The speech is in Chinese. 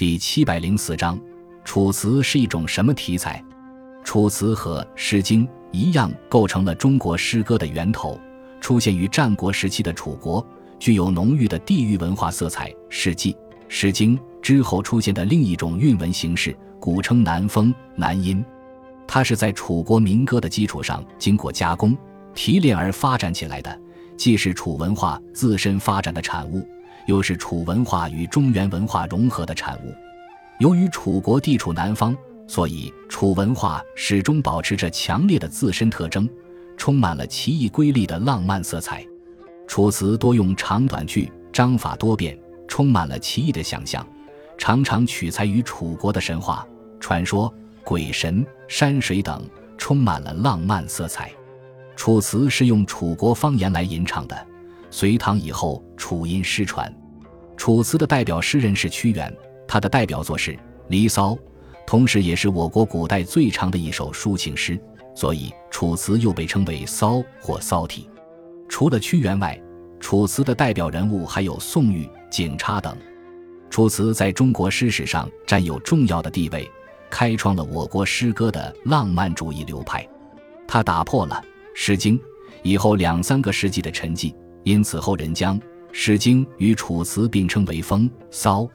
第七百零四章，楚辞是一种什么题材？楚辞和《诗经》一样，构成了中国诗歌的源头。出现于战国时期的楚国，具有浓郁的地域文化色彩。《史记》《诗经》之后出现的另一种韵文形式，古称南风、南音。它是在楚国民歌的基础上经过加工提炼而发展起来的，既是楚文化自身发展的产物，又是楚文化与中原文化融合的产物。由于楚国地处南方，所以楚文化始终保持着强烈的自身特征，充满了奇异瑰丽的浪漫色彩。楚辞多用长短句，章法多变，充满了奇异的想象，常常取材于楚国的神话传说。鬼神、山水等充满了浪漫色彩。楚辞是用楚国方言来吟唱的。隋唐以后，楚音失传。楚辞的代表诗人是屈原，他的代表作是《离骚》，同时也是我国古代最长的一首抒情诗，所以楚辞又被称为骚或骚体。除了屈原外，楚辞的代表人物还有宋玉、景差等。楚辞在中国诗史上占有重要的地位。开创了我国诗歌的浪漫主义流派，他打破了《诗经》以后两三个世纪的沉寂，因此后人将《诗经》与《楚辞》并称为风骚。